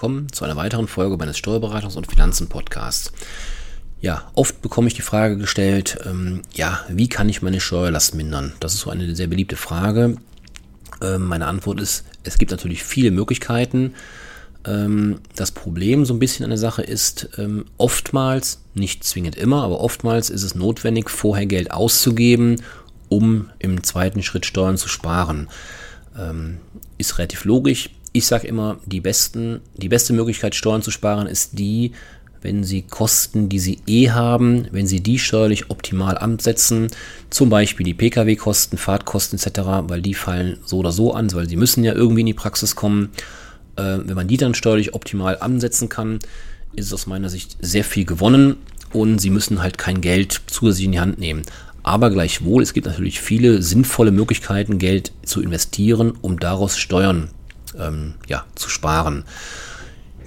Willkommen zu einer weiteren Folge meines Steuerberatungs- und Finanzen-Podcasts. Ja, oft bekomme ich die Frage gestellt, ähm, ja, wie kann ich meine Steuerlast mindern? Das ist so eine sehr beliebte Frage. Ähm, meine Antwort ist, es gibt natürlich viele Möglichkeiten. Ähm, das Problem so ein bisschen an der Sache ist, ähm, oftmals, nicht zwingend immer, aber oftmals ist es notwendig, vorher Geld auszugeben, um im zweiten Schritt Steuern zu sparen. Ähm, ist relativ logisch ich sage immer, die, besten, die beste Möglichkeit, Steuern zu sparen, ist die, wenn Sie Kosten, die Sie eh haben, wenn Sie die steuerlich optimal ansetzen, zum Beispiel die Pkw-Kosten, Fahrtkosten etc., weil die fallen so oder so an, weil Sie müssen ja irgendwie in die Praxis kommen. Äh, wenn man die dann steuerlich optimal ansetzen kann, ist aus meiner Sicht sehr viel gewonnen und Sie müssen halt kein Geld zusätzlich in die Hand nehmen. Aber gleichwohl, es gibt natürlich viele sinnvolle Möglichkeiten, Geld zu investieren, um daraus Steuern ähm, ja, zu sparen.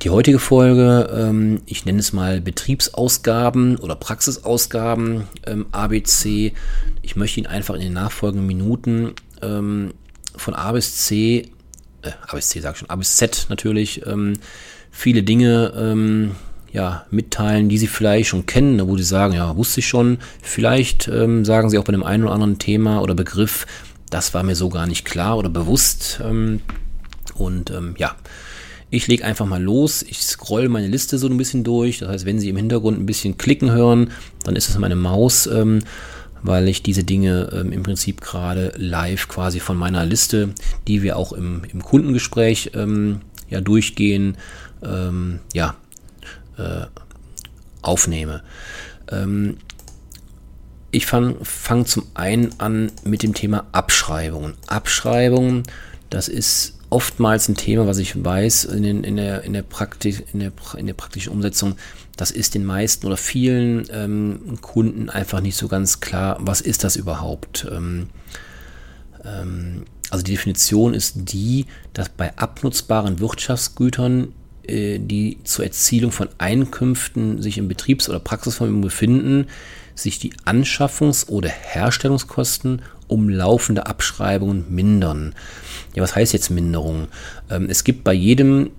Die heutige Folge, ähm, ich nenne es mal Betriebsausgaben oder Praxisausgaben ähm, ABC. Ich möchte Ihnen einfach in den nachfolgenden Minuten ähm, von A bis C, äh, A bis C sag ich schon, A bis Z natürlich, ähm, viele Dinge ähm, ja, mitteilen, die Sie vielleicht schon kennen, wo Sie sagen, ja, wusste ich schon. Vielleicht sagen Sie auch bei dem einen oder anderen Thema oder Begriff, das war mir so gar nicht klar oder bewusst. Und ähm, ja, ich lege einfach mal los. Ich scroll meine Liste so ein bisschen durch. Das heißt, wenn Sie im Hintergrund ein bisschen klicken hören, dann ist es meine Maus, ähm, weil ich diese Dinge ähm, im Prinzip gerade live quasi von meiner Liste, die wir auch im, im Kundengespräch ähm, ja durchgehen, ähm, ja, äh, aufnehme. Ähm, ich fange fang zum einen an mit dem Thema Abschreibungen. Abschreibungen, das ist oftmals ein Thema, was ich weiß in, den, in, der, in, der, Praktik, in, der, in der praktischen Umsetzung. Das ist den meisten oder vielen ähm, Kunden einfach nicht so ganz klar, was ist das überhaupt. Ähm, ähm, also die Definition ist die, dass bei abnutzbaren Wirtschaftsgütern, äh, die zur Erzielung von Einkünften sich im Betriebs- oder Praxisvermögen befinden, sich die Anschaffungs- oder Herstellungskosten um laufende Abschreibungen mindern. Ja, was heißt jetzt Minderung? Ähm, es gibt bei jedem,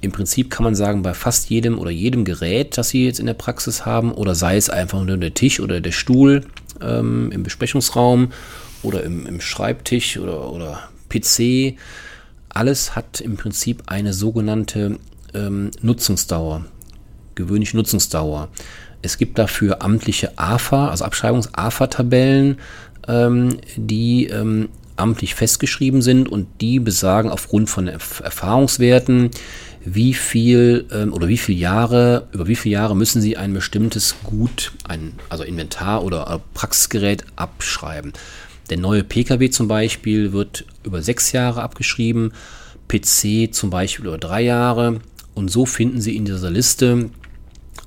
im Prinzip kann man sagen, bei fast jedem oder jedem Gerät, das Sie jetzt in der Praxis haben, oder sei es einfach nur der Tisch oder der Stuhl ähm, im Besprechungsraum oder im, im Schreibtisch oder, oder PC, alles hat im Prinzip eine sogenannte ähm, Nutzungsdauer, gewöhnliche Nutzungsdauer. Es gibt dafür amtliche AFA, also Abschreibungs-AFA-Tabellen, ähm, die ähm, amtlich festgeschrieben sind und die besagen aufgrund von Erfahrungswerten, wie viel ähm, oder wie viele Jahre, über wie viele Jahre müssen Sie ein bestimmtes Gut, ein, also Inventar oder Praxisgerät abschreiben. Der neue Pkw zum Beispiel wird über sechs Jahre abgeschrieben, PC zum Beispiel über drei Jahre. Und so finden Sie in dieser Liste,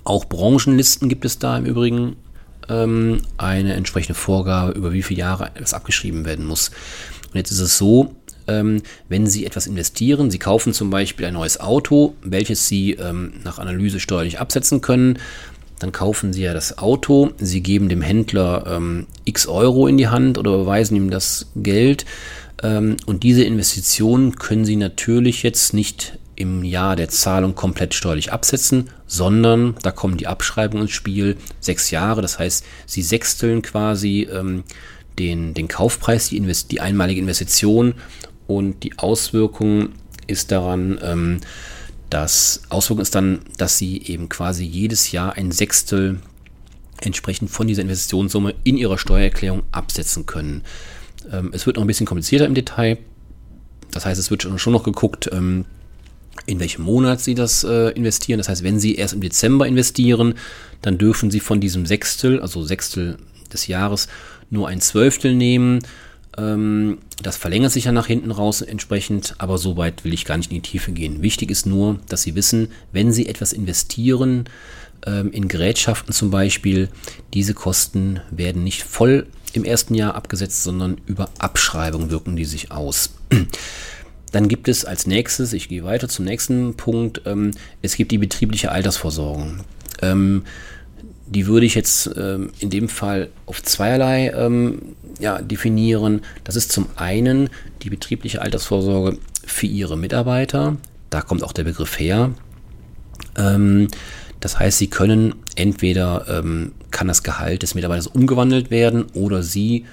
auch Branchenlisten gibt es da im Übrigen, ähm, eine entsprechende Vorgabe, über wie viele Jahre es abgeschrieben werden muss. Und jetzt ist es so, ähm, wenn Sie etwas investieren, Sie kaufen zum Beispiel ein neues Auto, welches Sie ähm, nach Analyse steuerlich absetzen können, dann kaufen Sie ja das Auto, Sie geben dem Händler ähm, x Euro in die Hand oder überweisen ihm das Geld. Ähm, und diese Investitionen können Sie natürlich jetzt nicht im Jahr der Zahlung komplett steuerlich absetzen, sondern da kommen die Abschreibungen ins Spiel, sechs Jahre, das heißt, sie sechsteln quasi ähm, den, den Kaufpreis, die, Invest die einmalige Investition und die Auswirkung ist daran, ähm, das Auswirkung ist dann, dass sie eben quasi jedes Jahr ein Sechstel entsprechend von dieser Investitionssumme in ihrer Steuererklärung absetzen können. Ähm, es wird noch ein bisschen komplizierter im Detail. Das heißt, es wird schon noch geguckt, ähm, in welchem Monat Sie das äh, investieren. Das heißt, wenn Sie erst im Dezember investieren, dann dürfen Sie von diesem Sechstel, also Sechstel des Jahres, nur ein Zwölftel nehmen. Ähm, das verlängert sich ja nach hinten raus entsprechend, aber so weit will ich gar nicht in die Tiefe gehen. Wichtig ist nur, dass Sie wissen, wenn Sie etwas investieren, ähm, in Gerätschaften zum Beispiel, diese Kosten werden nicht voll im ersten Jahr abgesetzt, sondern über Abschreibung wirken die sich aus. Dann gibt es als nächstes, ich gehe weiter zum nächsten Punkt, ähm, es gibt die betriebliche Altersvorsorgung. Ähm, die würde ich jetzt ähm, in dem Fall auf zweierlei ähm, ja, definieren. Das ist zum einen die betriebliche Altersvorsorge für ihre Mitarbeiter, Da kommt auch der Begriff her. Ähm, das heißt, Sie können entweder ähm, kann das Gehalt des Mitarbeiters umgewandelt werden oder Sie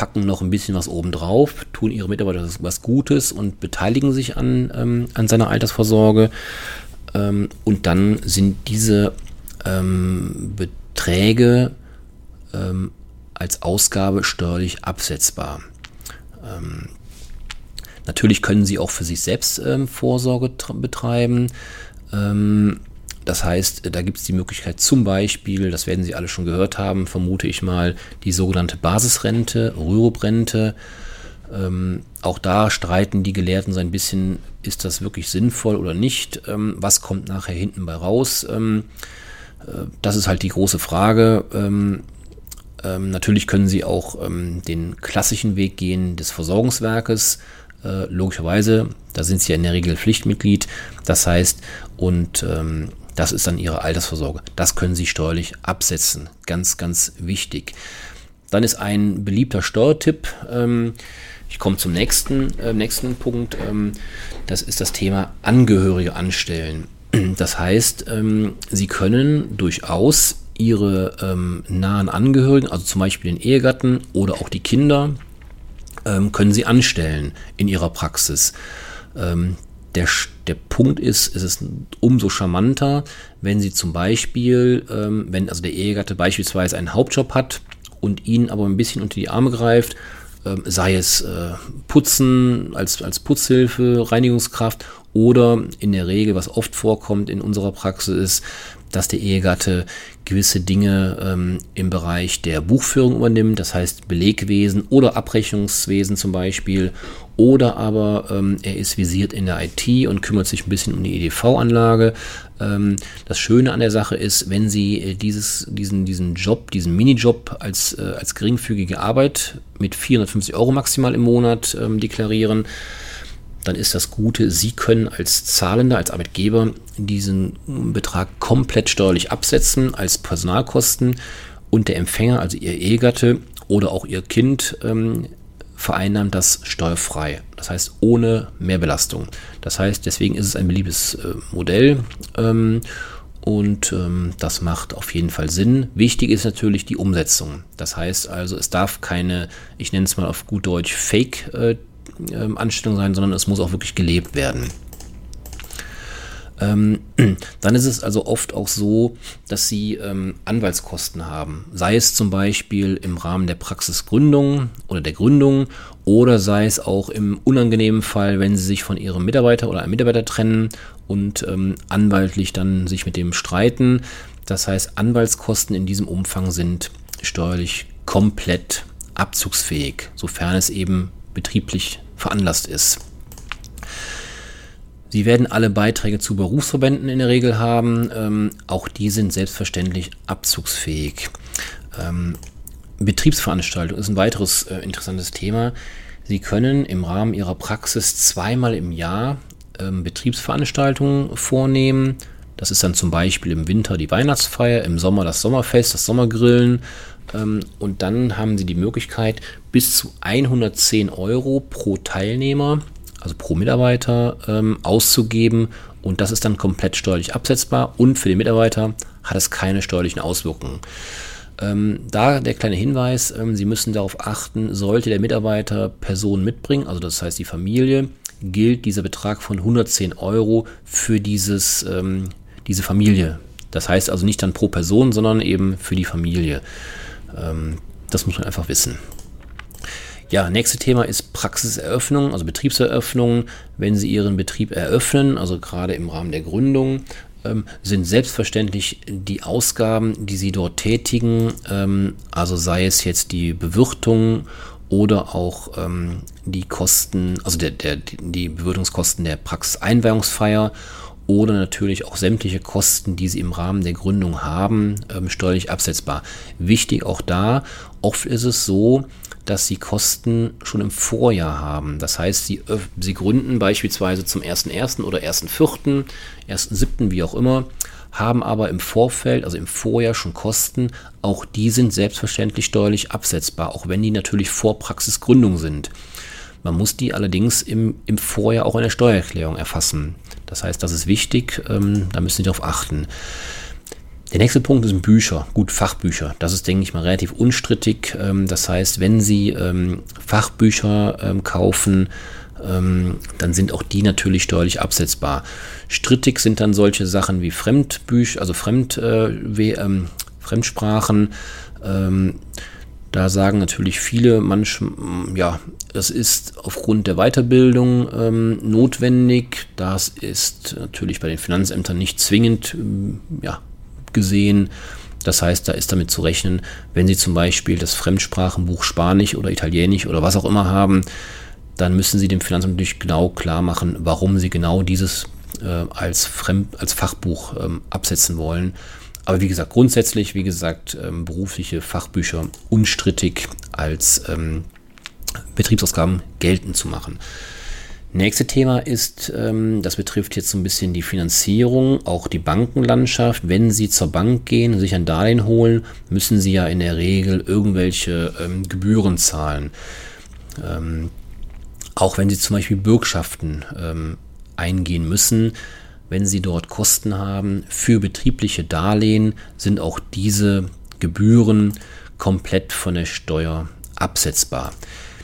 packen noch ein bisschen was obendrauf, tun Ihre Mitarbeiter was Gutes und beteiligen sich an, ähm, an seiner Altersvorsorge. Ähm, und dann sind diese ähm, Beträge ähm, als Ausgabe steuerlich absetzbar. Ähm, natürlich können Sie auch für sich selbst ähm, Vorsorge betreiben. Ähm, das heißt, da gibt es die Möglichkeit zum Beispiel, das werden Sie alle schon gehört haben, vermute ich mal, die sogenannte Basisrente, Rürup-Rente. Ähm, auch da streiten die Gelehrten so ein bisschen, ist das wirklich sinnvoll oder nicht? Ähm, was kommt nachher hinten bei raus? Ähm, äh, das ist halt die große Frage. Ähm, ähm, natürlich können Sie auch ähm, den klassischen Weg gehen des Versorgungswerkes. Äh, logischerweise, da sind Sie ja in der Regel Pflichtmitglied. Das heißt, und ähm, das ist dann Ihre Altersvorsorge. Das können Sie steuerlich absetzen. Ganz, ganz wichtig. Dann ist ein beliebter Steuertipp. Ähm, ich komme zum nächsten, äh, nächsten Punkt. Ähm, das ist das Thema Angehörige anstellen. Das heißt, ähm, Sie können durchaus Ihre ähm, nahen Angehörigen, also zum Beispiel den Ehegatten oder auch die Kinder, ähm, können Sie anstellen in Ihrer Praxis. Der, der Punkt ist, es ist umso charmanter, wenn Sie zum Beispiel, ähm, wenn also der Ehegatte beispielsweise einen Hauptjob hat und ihn aber ein bisschen unter die Arme greift, ähm, sei es äh, Putzen als, als Putzhilfe, Reinigungskraft oder in der Regel, was oft vorkommt in unserer Praxis, ist, dass der Ehegatte gewisse Dinge ähm, im Bereich der Buchführung übernimmt, das heißt Belegwesen oder Abrechnungswesen zum Beispiel, oder aber ähm, er ist visiert in der IT und kümmert sich ein bisschen um die EDV-Anlage. Ähm, das Schöne an der Sache ist, wenn Sie äh, dieses, diesen, diesen Job, diesen Minijob als, äh, als geringfügige Arbeit mit 450 Euro maximal im Monat ähm, deklarieren, dann ist das Gute, Sie können als Zahlender, als Arbeitgeber diesen Betrag komplett steuerlich absetzen als Personalkosten und der Empfänger, also Ihr Ehegatte oder auch Ihr Kind, ähm, vereinnahmt das steuerfrei. Das heißt ohne Mehrbelastung. Das heißt, deswegen ist es ein beliebtes äh, Modell. Ähm, und ähm, das macht auf jeden Fall Sinn. Wichtig ist natürlich die Umsetzung. Das heißt also, es darf keine, ich nenne es mal auf gut Deutsch, Fake äh, Anstellung sein, sondern es muss auch wirklich gelebt werden. Ähm, dann ist es also oft auch so, dass sie ähm, Anwaltskosten haben. Sei es zum Beispiel im Rahmen der Praxisgründung oder der Gründung oder sei es auch im unangenehmen Fall, wenn sie sich von ihrem Mitarbeiter oder einem Mitarbeiter trennen und ähm, anwaltlich dann sich mit dem streiten. Das heißt, Anwaltskosten in diesem Umfang sind steuerlich komplett abzugsfähig, sofern es eben betrieblich veranlasst ist. Sie werden alle Beiträge zu Berufsverbänden in der Regel haben. Ähm, auch die sind selbstverständlich abzugsfähig. Ähm, Betriebsveranstaltung ist ein weiteres äh, interessantes Thema. Sie können im Rahmen Ihrer Praxis zweimal im Jahr ähm, Betriebsveranstaltungen vornehmen. Das ist dann zum Beispiel im Winter die Weihnachtsfeier, im Sommer das Sommerfest, das Sommergrillen ähm, und dann haben Sie die Möglichkeit, bis zu 110 Euro pro Teilnehmer, also pro Mitarbeiter, ähm, auszugeben. Und das ist dann komplett steuerlich absetzbar und für den Mitarbeiter hat es keine steuerlichen Auswirkungen. Ähm, da der kleine Hinweis, ähm, Sie müssen darauf achten, sollte der Mitarbeiter Personen mitbringen, also das heißt die Familie, gilt dieser Betrag von 110 Euro für dieses, ähm, diese Familie. Das heißt also nicht dann pro Person, sondern eben für die Familie. Ähm, das muss man einfach wissen. Ja, nächste Thema ist Praxiseröffnung, also Betriebseröffnung. Wenn Sie Ihren Betrieb eröffnen, also gerade im Rahmen der Gründung, ähm, sind selbstverständlich die Ausgaben, die Sie dort tätigen, ähm, also sei es jetzt die Bewirtung oder auch ähm, die Kosten, also der, der, die Bewirtungskosten der Praxiseinweihungsfeier oder natürlich auch sämtliche Kosten, die sie im Rahmen der Gründung haben, steuerlich absetzbar. Wichtig auch da, oft ist es so, dass sie Kosten schon im Vorjahr haben. Das heißt, sie, sie gründen beispielsweise zum 1.1. oder 1.4., 1.7., wie auch immer, haben aber im Vorfeld, also im Vorjahr schon Kosten. Auch die sind selbstverständlich steuerlich absetzbar, auch wenn die natürlich vor Praxisgründung sind. Man muss die allerdings im, im Vorjahr auch in der Steuererklärung erfassen. Das heißt, das ist wichtig, ähm, da müssen Sie darauf achten. Der nächste Punkt sind Bücher, gut Fachbücher. Das ist, denke ich mal, relativ unstrittig. Ähm, das heißt, wenn Sie ähm, Fachbücher ähm, kaufen, dann sind auch die natürlich steuerlich absetzbar. Strittig sind dann solche Sachen wie Fremdbücher, also Fremd, äh, Fremdsprachen. Ähm, da sagen natürlich viele, manch, ja, das ist aufgrund der Weiterbildung ähm, notwendig. Das ist natürlich bei den Finanzämtern nicht zwingend ähm, ja, gesehen. Das heißt, da ist damit zu rechnen, wenn Sie zum Beispiel das Fremdsprachenbuch Spanisch oder Italienisch oder was auch immer haben, dann müssen Sie dem Finanzamt natürlich genau klar machen, warum Sie genau dieses äh, als, Fremd, als Fachbuch ähm, absetzen wollen. Aber wie gesagt, grundsätzlich, wie gesagt, ähm, berufliche Fachbücher unstrittig als ähm, Betriebsausgaben geltend zu machen. Nächste Thema ist, ähm, das betrifft jetzt so ein bisschen die Finanzierung, auch die Bankenlandschaft. Wenn Sie zur Bank gehen sich ein Darlehen holen, müssen Sie ja in der Regel irgendwelche ähm, Gebühren zahlen. Ähm, auch wenn Sie zum Beispiel Bürgschaften eingehen müssen, wenn Sie dort Kosten haben für betriebliche Darlehen, sind auch diese Gebühren komplett von der Steuer absetzbar.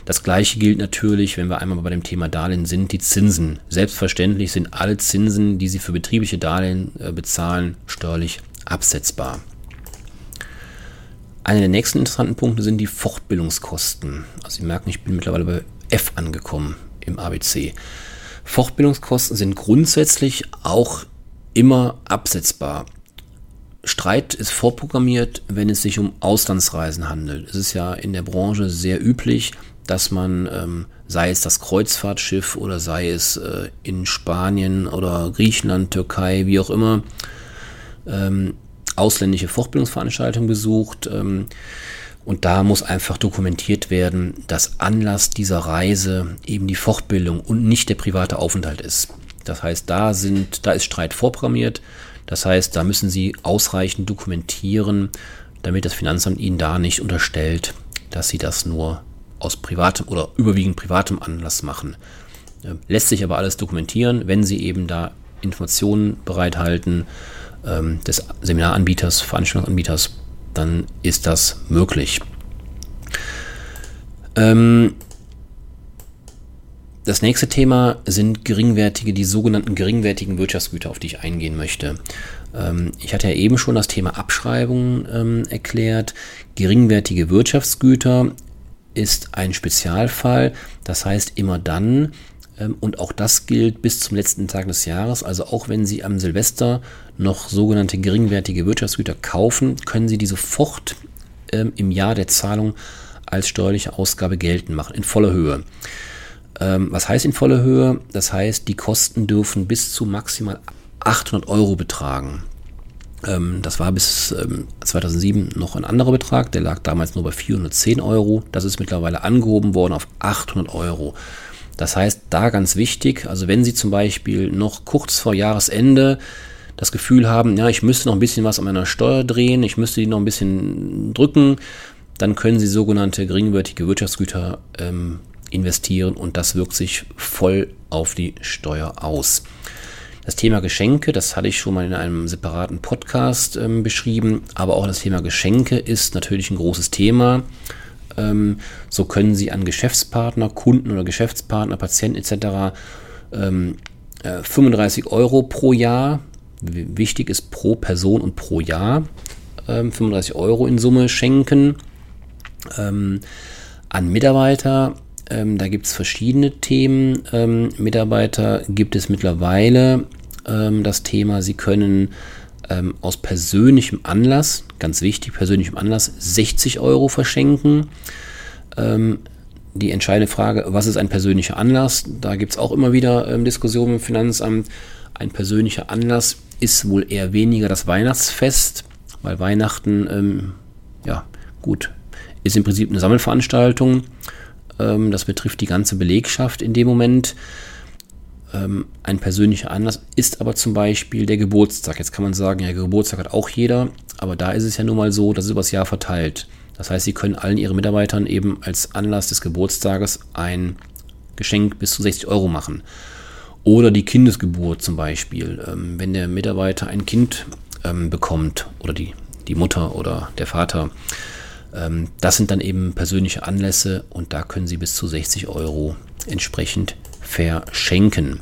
Das gleiche gilt natürlich, wenn wir einmal bei dem Thema Darlehen sind, die Zinsen. Selbstverständlich sind alle Zinsen, die Sie für betriebliche Darlehen äh, bezahlen, steuerlich absetzbar. Einer der nächsten interessanten Punkte sind die Fortbildungskosten. Also Sie merken, ich bin mittlerweile bei F angekommen im ABC. Fortbildungskosten sind grundsätzlich auch immer absetzbar. Streit ist vorprogrammiert, wenn es sich um Auslandsreisen handelt. Es ist ja in der Branche sehr üblich, dass man, ähm, sei es das Kreuzfahrtschiff oder sei es äh, in Spanien oder Griechenland, Türkei, wie auch immer, ähm, ausländische Fortbildungsveranstaltungen besucht. Ähm, und da muss einfach dokumentiert werden, dass Anlass dieser Reise eben die Fortbildung und nicht der private Aufenthalt ist. Das heißt, da sind, da ist Streit vorprogrammiert. Das heißt, da müssen Sie ausreichend dokumentieren, damit das Finanzamt Ihnen da nicht unterstellt, dass Sie das nur aus privatem oder überwiegend privatem Anlass machen. Lässt sich aber alles dokumentieren, wenn Sie eben da Informationen bereithalten ähm, des Seminaranbieters, Veranstaltungsanbieters, dann ist das möglich. Ähm, das nächste Thema sind geringwertige, die sogenannten geringwertigen Wirtschaftsgüter, auf die ich eingehen möchte. Ähm, ich hatte ja eben schon das Thema Abschreibungen ähm, erklärt. Geringwertige Wirtschaftsgüter ist ein Spezialfall. Das heißt, immer dann, ähm, und auch das gilt bis zum letzten Tag des Jahres, also auch wenn Sie am Silvester noch sogenannte geringwertige Wirtschaftsgüter kaufen, können Sie die sofort ähm, im Jahr der Zahlung als steuerliche Ausgabe geltend machen, in voller Höhe. Ähm, was heißt in voller Höhe? Das heißt, die Kosten dürfen bis zu maximal 800 Euro betragen. Ähm, das war bis 2007 ähm, noch ein anderer Betrag, der lag damals nur bei 410 Euro. Das ist mittlerweile angehoben worden auf 800 Euro. Das heißt, da ganz wichtig, also wenn Sie zum Beispiel noch kurz vor Jahresende das Gefühl haben, ja, ich müsste noch ein bisschen was an meiner Steuer drehen, ich müsste die noch ein bisschen drücken, dann können Sie sogenannte geringwertige Wirtschaftsgüter ähm, investieren und das wirkt sich voll auf die Steuer aus. Das Thema Geschenke, das hatte ich schon mal in einem separaten Podcast ähm, beschrieben, aber auch das Thema Geschenke ist natürlich ein großes Thema. Ähm, so können Sie an Geschäftspartner, Kunden oder Geschäftspartner, Patienten etc. Ähm, äh, 35 Euro pro Jahr, wichtig ist pro Person und pro Jahr, 35 ähm, Euro in Summe schenken. Ähm, an Mitarbeiter ähm, da gibt es verschiedene Themen. Ähm, Mitarbeiter gibt es mittlerweile ähm, das Thema, sie können ähm, aus persönlichem Anlass, ganz wichtig, persönlichem Anlass, 60 Euro verschenken. Ähm, die entscheidende Frage, was ist ein persönlicher Anlass? Da gibt es auch immer wieder ähm, Diskussionen im Finanzamt. Ein persönlicher Anlass ist wohl eher weniger das Weihnachtsfest, weil Weihnachten, ja, gut, ist im Prinzip eine Sammelveranstaltung. Ähm, das betrifft die ganze Belegschaft in dem Moment. Ähm, ein persönlicher Anlass ist aber zum Beispiel der Geburtstag. Jetzt kann man sagen, ja, Geburtstag hat auch jeder, aber da ist es ja nun mal so, dass es übers Jahr verteilt. Das heißt, Sie können allen Ihren Mitarbeitern eben als Anlass des Geburtstages ein Geschenk bis zu 60 Euro machen. Oder die Kindesgeburt zum Beispiel. Ähm, wenn der Mitarbeiter ein Kind ähm, bekommt oder die, die Mutter oder der Vater, ähm, das sind dann eben persönliche Anlässe und da können Sie bis zu 60 Euro entsprechend verschenken.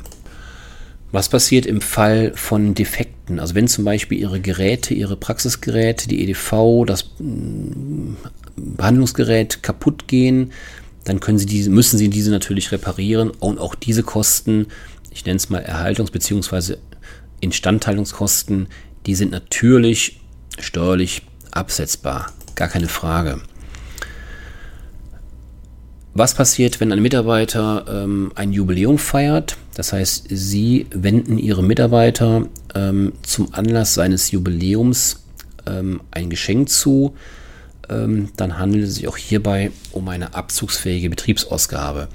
Was passiert im Fall von Defekten? Also wenn zum Beispiel Ihre Geräte, Ihre Praxisgeräte, die EDV, das mm, Behandlungsgerät kaputt gehen, dann können Sie diese, müssen Sie diese natürlich reparieren und auch diese Kosten, ich nenne es mal Erhaltungs- bzw. Instandhaltungskosten, die sind natürlich steuerlich absetzbar. Gar keine Frage. Was passiert, wenn ein Mitarbeiter ähm, ein Jubiläum feiert? Das heißt, Sie wenden Ihre Mitarbeiter ähm, zum Anlass seines Jubiläums ähm, ein Geschenk zu. Ähm, dann handelt es sich auch hierbei um eine abzugsfähige Betriebsausgabe.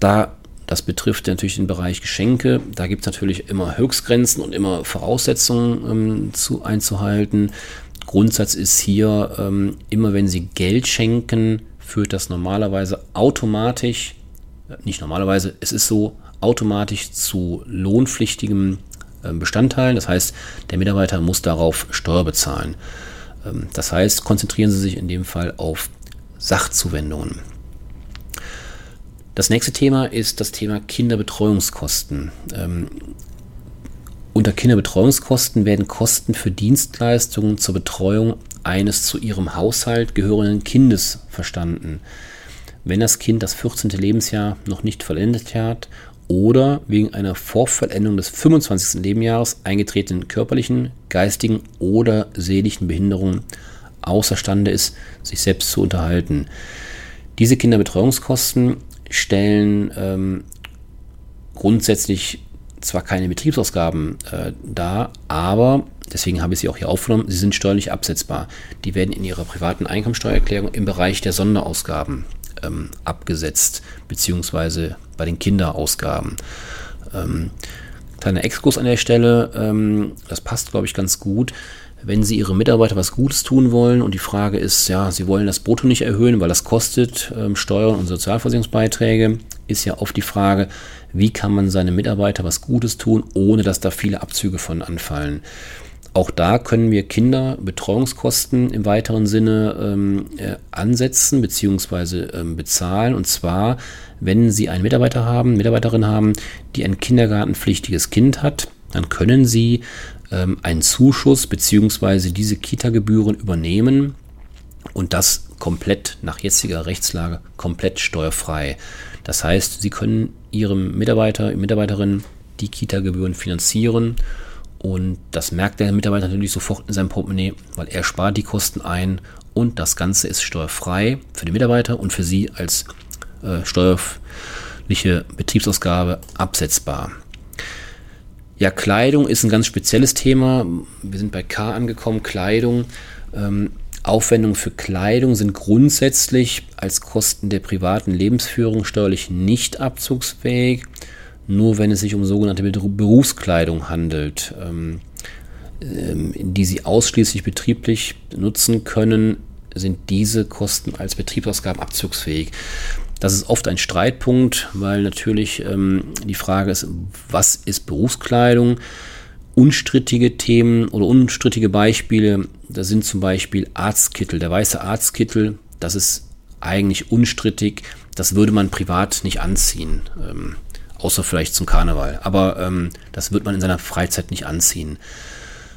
Da das betrifft natürlich den Bereich Geschenke. Da gibt es natürlich immer Höchstgrenzen und immer Voraussetzungen ähm, zu, einzuhalten. Grundsatz ist hier, ähm, immer wenn Sie Geld schenken, führt das normalerweise automatisch, nicht normalerweise, es ist so, automatisch zu lohnpflichtigem äh, Bestandteilen. Das heißt, der Mitarbeiter muss darauf Steuer bezahlen. Ähm, das heißt, konzentrieren Sie sich in dem Fall auf Sachzuwendungen. Das nächste Thema ist das Thema Kinderbetreuungskosten. Ähm, unter Kinderbetreuungskosten werden Kosten für Dienstleistungen zur Betreuung eines zu ihrem Haushalt gehörenden Kindes verstanden. Wenn das Kind das 14. Lebensjahr noch nicht vollendet hat oder wegen einer Vorvollendung des 25. Lebensjahres eingetretenen körperlichen, geistigen oder seelischen Behinderungen außerstande ist, sich selbst zu unterhalten. Diese Kinderbetreuungskosten stellen ähm, grundsätzlich zwar keine Betriebsausgaben äh, dar, aber deswegen habe ich sie auch hier aufgenommen, sie sind steuerlich absetzbar. Die werden in ihrer privaten Einkommensteuererklärung im Bereich der Sonderausgaben ähm, abgesetzt, beziehungsweise bei den Kinderausgaben. Ähm, kleiner Exkurs an der Stelle, ähm, das passt, glaube ich, ganz gut. Wenn Sie Ihren Mitarbeiter was Gutes tun wollen und die Frage ist, ja, Sie wollen das Brutto nicht erhöhen, weil das kostet ähm, Steuern und Sozialversicherungsbeiträge, ist ja oft die Frage, wie kann man seinem Mitarbeiter was Gutes tun, ohne dass da viele Abzüge von anfallen. Auch da können wir Kinderbetreuungskosten im weiteren Sinne ähm, äh, ansetzen bzw. Ähm, bezahlen. Und zwar, wenn Sie einen Mitarbeiter haben, Mitarbeiterin haben, die ein kindergartenpflichtiges Kind hat, dann können Sie ähm, einen Zuschuss bzw. diese Kita-Gebühren übernehmen und das komplett nach jetziger Rechtslage komplett steuerfrei. Das heißt, Sie können Ihrem Mitarbeiter, Mitarbeiterin die Kita-Gebühren finanzieren und das merkt der Mitarbeiter natürlich sofort in seinem Portemonnaie, weil er spart die Kosten ein und das Ganze ist steuerfrei für den Mitarbeiter und für Sie als äh, steuerliche Betriebsausgabe absetzbar. Ja, Kleidung ist ein ganz spezielles Thema. Wir sind bei K angekommen. Kleidung. Ähm, Aufwendungen für Kleidung sind grundsätzlich als Kosten der privaten Lebensführung steuerlich nicht abzugsfähig, nur wenn es sich um sogenannte Berufskleidung handelt, ähm, ähm, die Sie ausschließlich betrieblich nutzen können, sind diese Kosten als Betriebsausgaben abzugsfähig. Das ist oft ein Streitpunkt, weil natürlich ähm, die Frage ist, was ist Berufskleidung? Unstrittige Themen oder unstrittige Beispiele, da sind zum Beispiel Arztkittel. Der weiße Arztkittel, das ist eigentlich unstrittig. Das würde man privat nicht anziehen, ähm, außer vielleicht zum Karneval. Aber ähm, das wird man in seiner Freizeit nicht anziehen.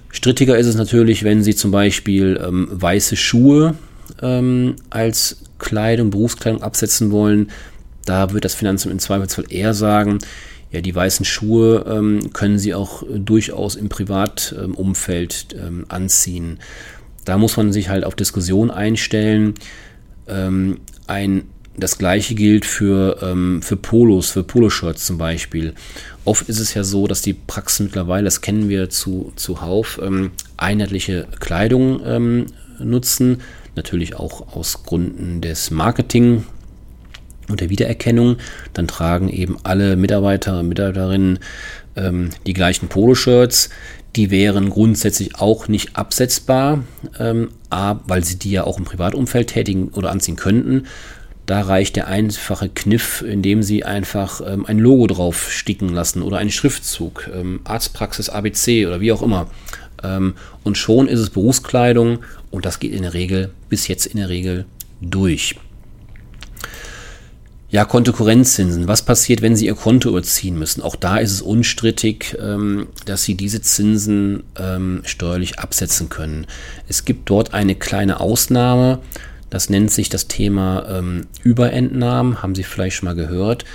Strittiger ist es natürlich, wenn Sie zum Beispiel ähm, weiße Schuhe ähm, als Kleidung, Berufskleidung absetzen wollen. Da wird das Finanzamt im Zweifelsfall eher sagen, ja, die weißen Schuhe ähm, können sie auch durchaus im Privatumfeld ähm, anziehen. Da muss man sich halt auf Diskussion einstellen. Ähm, ein, das gleiche gilt für, ähm, für Polos, für Poloshirts zum Beispiel. Oft ist es ja so, dass die Praxen mittlerweile, das kennen wir zu, zuhauf, ähm, einheitliche Kleidung ähm, nutzen. Natürlich auch aus Gründen des Marketing, und der Wiedererkennung. Dann tragen eben alle Mitarbeiter und Mitarbeiterinnen ähm, die gleichen Poloshirts. Die wären grundsätzlich auch nicht absetzbar, ähm, weil sie die ja auch im Privatumfeld tätigen oder anziehen könnten. Da reicht der einfache Kniff, indem Sie einfach ähm, ein Logo drauf sticken lassen oder einen Schriftzug, ähm, Arztpraxis ABC oder wie auch immer. Ähm, und schon ist es Berufskleidung und das geht in der Regel, bis jetzt in der Regel durch. Ja, Kontokorrentzinsen. Was passiert, wenn Sie Ihr Konto überziehen müssen? Auch da ist es unstrittig, ähm, dass Sie diese Zinsen ähm, steuerlich absetzen können. Es gibt dort eine kleine Ausnahme. Das nennt sich das Thema ähm, Überentnahmen. Haben Sie vielleicht schon mal gehört.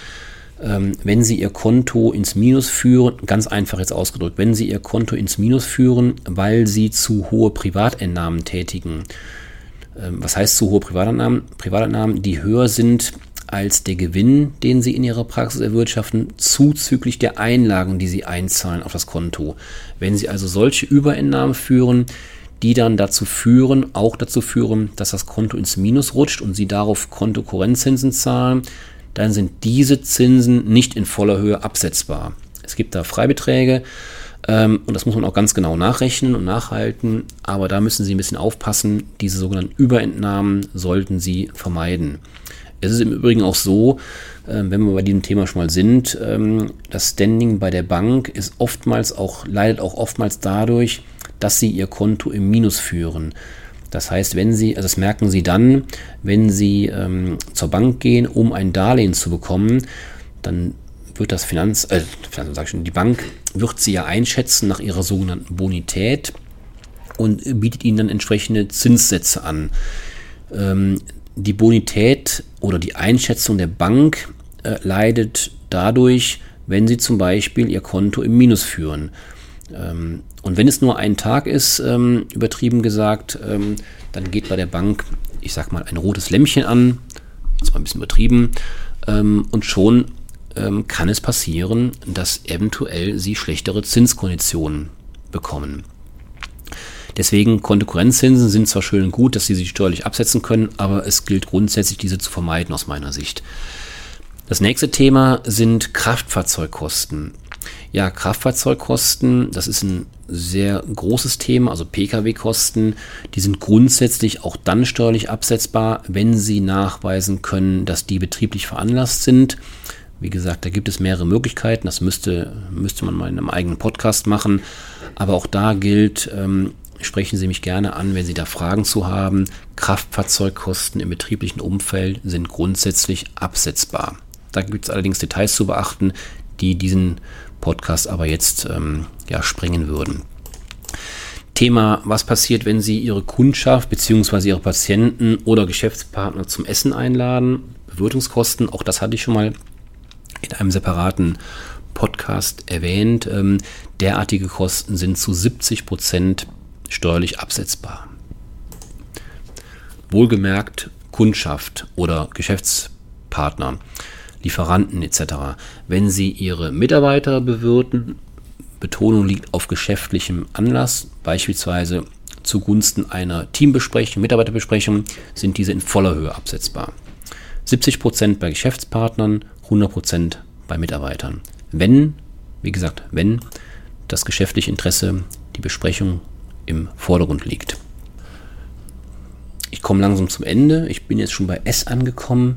Wenn Sie Ihr Konto ins Minus führen, ganz einfach jetzt ausgedrückt, wenn Sie Ihr Konto ins Minus führen, weil Sie zu hohe Privatentnahmen tätigen. Was heißt zu hohe Privatentnahmen? Privatentnahmen, die höher sind als der Gewinn, den Sie in Ihrer Praxis erwirtschaften, zuzüglich der Einlagen, die Sie einzahlen auf das Konto. Wenn Sie also solche Überentnahmen führen, die dann dazu führen, auch dazu führen, dass das Konto ins Minus rutscht und Sie darauf Kontokorrentzinsen zahlen, dann sind diese Zinsen nicht in voller Höhe absetzbar. Es gibt da Freibeträge ähm, und das muss man auch ganz genau nachrechnen und nachhalten, aber da müssen Sie ein bisschen aufpassen. Diese sogenannten Überentnahmen sollten Sie vermeiden. Es ist im Übrigen auch so, äh, wenn wir bei diesem Thema schon mal sind, ähm, das Standing bei der Bank ist oftmals auch, leidet auch oftmals dadurch, dass Sie Ihr Konto im Minus führen. Das heißt, wenn Sie, also das merken Sie dann, wenn Sie ähm, zur Bank gehen, um ein Darlehen zu bekommen, dann wird das Finanz, äh, sag ich schon, die Bank wird Sie ja einschätzen nach Ihrer sogenannten Bonität und bietet Ihnen dann entsprechende Zinssätze an. Ähm, die Bonität oder die Einschätzung der Bank äh, leidet dadurch, wenn Sie zum Beispiel Ihr Konto im Minus führen. Ähm, und wenn es nur ein Tag ist, ähm, übertrieben gesagt, ähm, dann geht bei der Bank, ich sag mal, ein rotes Lämpchen an, jetzt mal ein bisschen übertrieben, ähm, und schon ähm, kann es passieren, dass eventuell sie schlechtere Zinskonditionen bekommen. Deswegen Kontokorrentzinsen sind zwar schön und gut, dass sie sich steuerlich absetzen können, aber es gilt grundsätzlich, diese zu vermeiden aus meiner Sicht. Das nächste Thema sind Kraftfahrzeugkosten. Ja, Kraftfahrzeugkosten, das ist ein sehr großes Thema, also Pkw-Kosten, die sind grundsätzlich auch dann steuerlich absetzbar, wenn sie nachweisen können, dass die betrieblich veranlasst sind. Wie gesagt, da gibt es mehrere Möglichkeiten, das müsste, müsste man mal in einem eigenen Podcast machen. Aber auch da gilt, ähm, sprechen Sie mich gerne an, wenn Sie da Fragen zu haben. Kraftfahrzeugkosten im betrieblichen Umfeld sind grundsätzlich absetzbar. Da gibt es allerdings Details zu beachten, die diesen Podcast aber jetzt ähm, ja, sprengen würden. Thema, was passiert, wenn Sie Ihre Kundschaft bzw. Ihre Patienten oder Geschäftspartner zum Essen einladen? Bewirtungskosten, auch das hatte ich schon mal in einem separaten Podcast erwähnt. Ähm, derartige Kosten sind zu 70 Prozent steuerlich absetzbar. Wohlgemerkt Kundschaft oder Geschäftspartner. Lieferanten etc. Wenn Sie Ihre Mitarbeiter bewirten, Betonung liegt auf geschäftlichem Anlass, beispielsweise zugunsten einer Teambesprechung, Mitarbeiterbesprechung, sind diese in voller Höhe absetzbar. 70% bei Geschäftspartnern, 100% bei Mitarbeitern. Wenn, wie gesagt, wenn das geschäftliche Interesse, die Besprechung im Vordergrund liegt. Ich komme langsam zum Ende. Ich bin jetzt schon bei S angekommen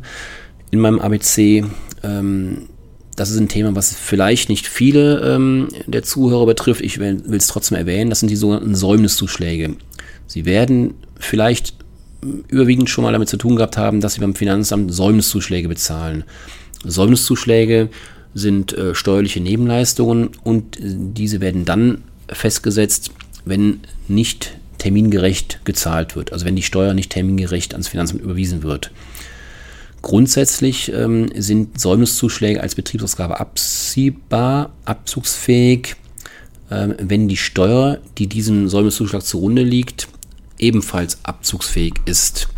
in meinem ABC. Ähm, das ist ein Thema, was vielleicht nicht viele ähm, der Zuhörer betrifft. Ich will es trotzdem erwähnen. Das sind die sogenannten Säumniszuschläge. Sie werden vielleicht überwiegend schon mal damit zu tun gehabt haben, dass sie beim Finanzamt Säumniszuschläge bezahlen. Säumniszuschläge sind äh, steuerliche Nebenleistungen und äh, diese werden dann festgesetzt, wenn nicht termingerecht gezahlt wird. Also wenn die Steuer nicht termingerecht ans Finanzamt überwiesen wird. Grundsätzlich ähm, sind Säumniszuschläge als Betriebsausgabe abziehbar, abzugsfähig, äh, wenn die Steuer, die diesem Säumniszuschlag zugrunde liegt, ebenfalls abzugsfähig ist.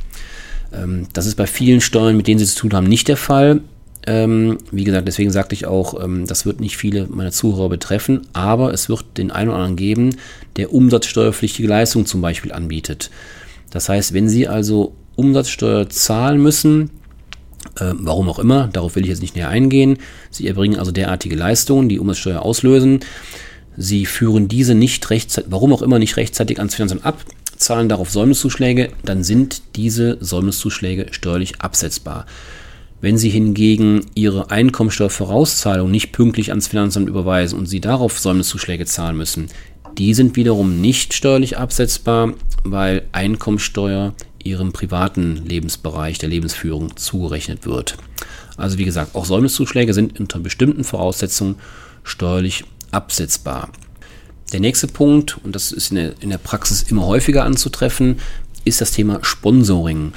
Ähm, das ist bei vielen Steuern, mit denen Sie zu tun haben, nicht der Fall. Ähm, wie gesagt, deswegen sagte ich auch, ähm, das wird nicht viele meiner Zuhörer betreffen, aber es wird den einen oder anderen geben, der umsatzsteuerpflichtige Leistungen zum Beispiel anbietet. Das heißt, wenn Sie also Umsatzsteuer zahlen müssen, äh, warum auch immer, darauf will ich jetzt nicht näher eingehen. Sie erbringen also derartige Leistungen, die Umsatzsteuer auslösen. Sie führen diese nicht rechtzeitig, warum auch immer nicht rechtzeitig ans Finanzamt ab, zahlen darauf Säumniszuschläge, dann sind diese Säumniszuschläge steuerlich absetzbar. Wenn Sie hingegen Ihre Einkommensteuervorauszahlung nicht pünktlich ans Finanzamt überweisen und Sie darauf Säumniszuschläge zahlen müssen, die sind wiederum nicht steuerlich absetzbar, weil Einkommensteuer Ihrem privaten Lebensbereich der Lebensführung zugerechnet wird. Also wie gesagt, auch Säumniszuschläge sind unter bestimmten Voraussetzungen steuerlich absetzbar. Der nächste Punkt, und das ist in der, in der Praxis immer häufiger anzutreffen, ist das Thema Sponsoring.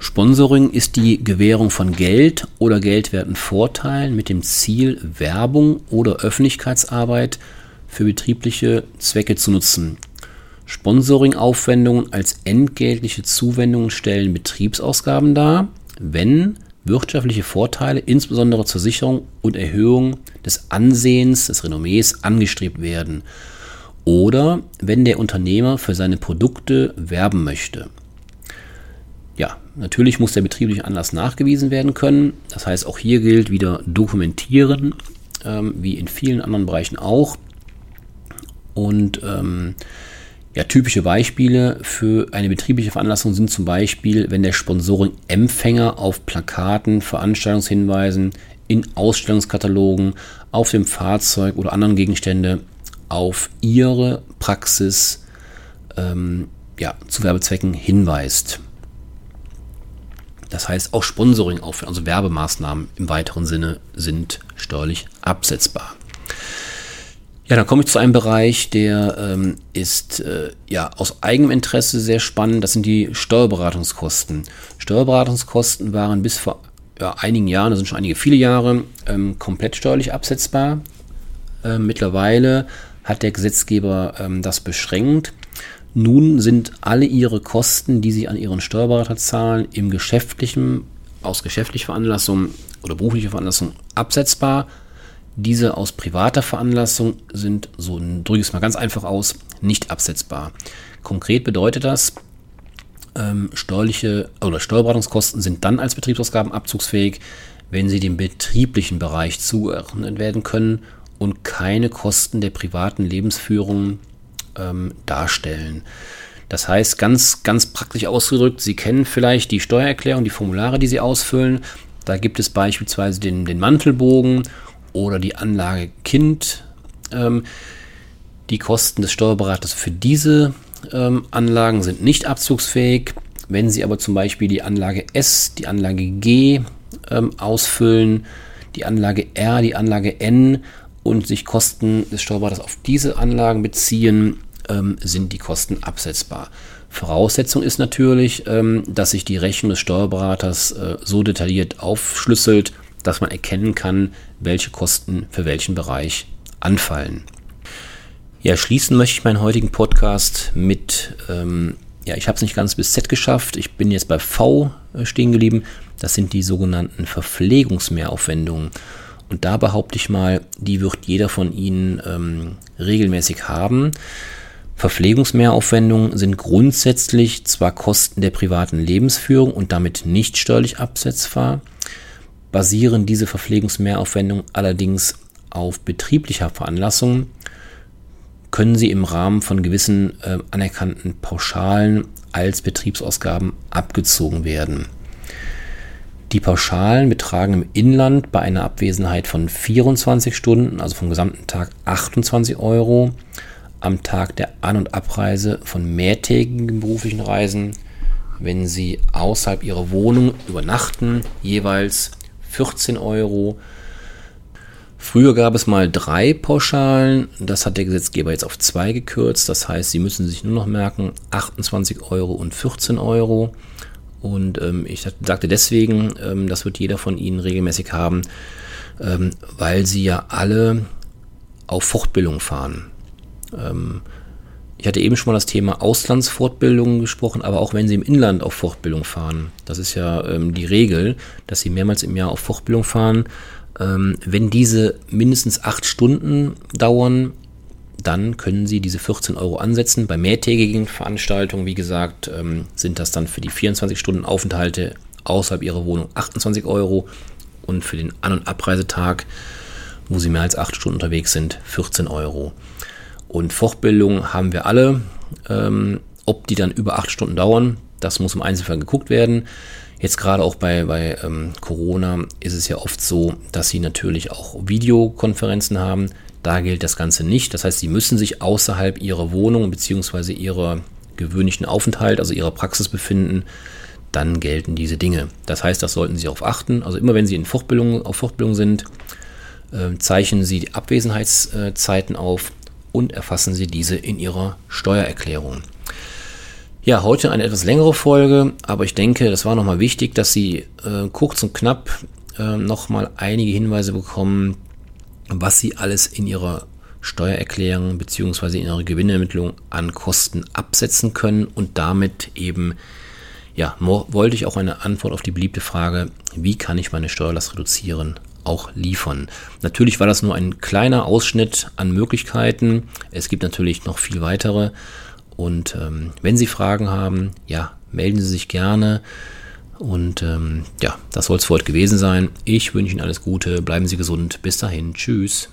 Sponsoring ist die Gewährung von Geld oder geldwerten Vorteilen mit dem Ziel, Werbung oder Öffentlichkeitsarbeit für betriebliche Zwecke zu nutzen. Sponsoring-Aufwendungen als entgeltliche Zuwendungen stellen Betriebsausgaben dar, wenn wirtschaftliche Vorteile, insbesondere zur Sicherung und Erhöhung des Ansehens, des Renommees, angestrebt werden oder wenn der Unternehmer für seine Produkte werben möchte. Ja, natürlich muss der betriebliche Anlass nachgewiesen werden können. Das heißt, auch hier gilt wieder dokumentieren, ähm, wie in vielen anderen Bereichen auch. Und ähm, ja, typische Beispiele für eine betriebliche Veranlassung sind zum Beispiel, wenn der Sponsoring-Empfänger auf Plakaten, Veranstaltungshinweisen, in Ausstellungskatalogen, auf dem Fahrzeug oder anderen Gegenstände auf ihre Praxis ähm, ja, zu Werbezwecken hinweist. Das heißt, auch Sponsoring, also Werbemaßnahmen im weiteren Sinne, sind steuerlich absetzbar. Ja, dann komme ich zu einem Bereich, der ähm, ist äh, ja aus eigenem Interesse sehr spannend. Das sind die Steuerberatungskosten. Steuerberatungskosten waren bis vor ja, einigen Jahren, das sind schon einige viele Jahre, ähm, komplett steuerlich absetzbar. Äh, mittlerweile hat der Gesetzgeber ähm, das beschränkt. Nun sind alle ihre Kosten, die sie an ihren Steuerberater zahlen, im geschäftlichen, aus geschäftlicher Veranlassung oder beruflicher Veranlassung absetzbar. Diese aus privater Veranlassung sind, so drücke ich es mal ganz einfach aus, nicht absetzbar. Konkret bedeutet das, ähm, steuerliche oder Steuerberatungskosten sind dann als Betriebsausgaben abzugsfähig, wenn sie dem betrieblichen Bereich zugeordnet werden können und keine Kosten der privaten Lebensführung ähm, darstellen. Das heißt, ganz, ganz praktisch ausgedrückt, Sie kennen vielleicht die Steuererklärung, die Formulare, die Sie ausfüllen. Da gibt es beispielsweise den, den Mantelbogen oder die Anlage Kind. Ähm, die Kosten des Steuerberaters für diese ähm, Anlagen sind nicht abzugsfähig. Wenn Sie aber zum Beispiel die Anlage S, die Anlage G ähm, ausfüllen, die Anlage R, die Anlage N und sich Kosten des Steuerberaters auf diese Anlagen beziehen, ähm, sind die Kosten absetzbar. Voraussetzung ist natürlich, ähm, dass sich die Rechnung des Steuerberaters äh, so detailliert aufschlüsselt, dass man erkennen kann, welche Kosten für welchen Bereich anfallen. Ja, schließen möchte ich meinen heutigen Podcast mit, ähm, ja, ich habe es nicht ganz bis Z geschafft. Ich bin jetzt bei V äh, stehen geblieben. Das sind die sogenannten Verpflegungsmehraufwendungen. Und da behaupte ich mal, die wird jeder von Ihnen ähm, regelmäßig haben. Verpflegungsmehraufwendungen sind grundsätzlich zwar Kosten der privaten Lebensführung und damit nicht steuerlich absetzbar, basieren diese Verpflegungsmehraufwendungen allerdings auf betrieblicher Veranlassung, können sie im Rahmen von gewissen äh, anerkannten Pauschalen als Betriebsausgaben abgezogen werden. Die Pauschalen betragen im Inland bei einer Abwesenheit von 24 Stunden, also vom gesamten Tag 28 Euro, am Tag der An- und Abreise von mehrtägigen beruflichen Reisen, wenn Sie außerhalb Ihrer Wohnung übernachten, jeweils 14 Euro. Früher gab es mal drei Pauschalen, das hat der Gesetzgeber jetzt auf zwei gekürzt, das heißt, Sie müssen sich nur noch merken 28 Euro und 14 Euro. Und ähm, ich sagte deswegen, ähm, das wird jeder von Ihnen regelmäßig haben, ähm, weil Sie ja alle auf Fortbildung fahren. Ähm, ich hatte eben schon mal das Thema Auslandsfortbildung gesprochen, aber auch wenn Sie im Inland auf Fortbildung fahren, das ist ja ähm, die Regel, dass Sie mehrmals im Jahr auf Fortbildung fahren. Ähm, wenn diese mindestens acht Stunden dauern, dann können Sie diese 14 Euro ansetzen. Bei mehrtägigen Veranstaltungen, wie gesagt, ähm, sind das dann für die 24 Stunden Aufenthalte außerhalb Ihrer Wohnung 28 Euro und für den An- und Abreisetag, wo Sie mehr als 8 Stunden unterwegs sind, 14 Euro. Und Fortbildung haben wir alle. Ähm, Ob die dann über acht Stunden dauern, das muss im Einzelfall geguckt werden. Jetzt gerade auch bei, bei ähm, Corona ist es ja oft so, dass sie natürlich auch Videokonferenzen haben. Da gilt das Ganze nicht. Das heißt, sie müssen sich außerhalb ihrer Wohnung bzw. ihrer gewöhnlichen Aufenthalt, also ihrer Praxis befinden. Dann gelten diese Dinge. Das heißt, das sollten Sie darauf achten. Also immer wenn Sie in Fortbildung, auf Fortbildung sind, äh, zeichnen Sie die Abwesenheitszeiten auf und erfassen Sie diese in Ihrer Steuererklärung. Ja, heute eine etwas längere Folge, aber ich denke, das war nochmal wichtig, dass Sie äh, kurz und knapp äh, nochmal einige Hinweise bekommen, was Sie alles in Ihrer Steuererklärung bzw. in Ihrer Gewinnermittlung an Kosten absetzen können und damit eben, ja, wollte ich auch eine Antwort auf die beliebte Frage, wie kann ich meine Steuerlast reduzieren, auch liefern. Natürlich war das nur ein kleiner Ausschnitt an Möglichkeiten. Es gibt natürlich noch viel weitere. Und ähm, wenn Sie Fragen haben, ja, melden Sie sich gerne. Und ähm, ja, das soll es für heute gewesen sein. Ich wünsche Ihnen alles Gute, bleiben Sie gesund. Bis dahin, tschüss.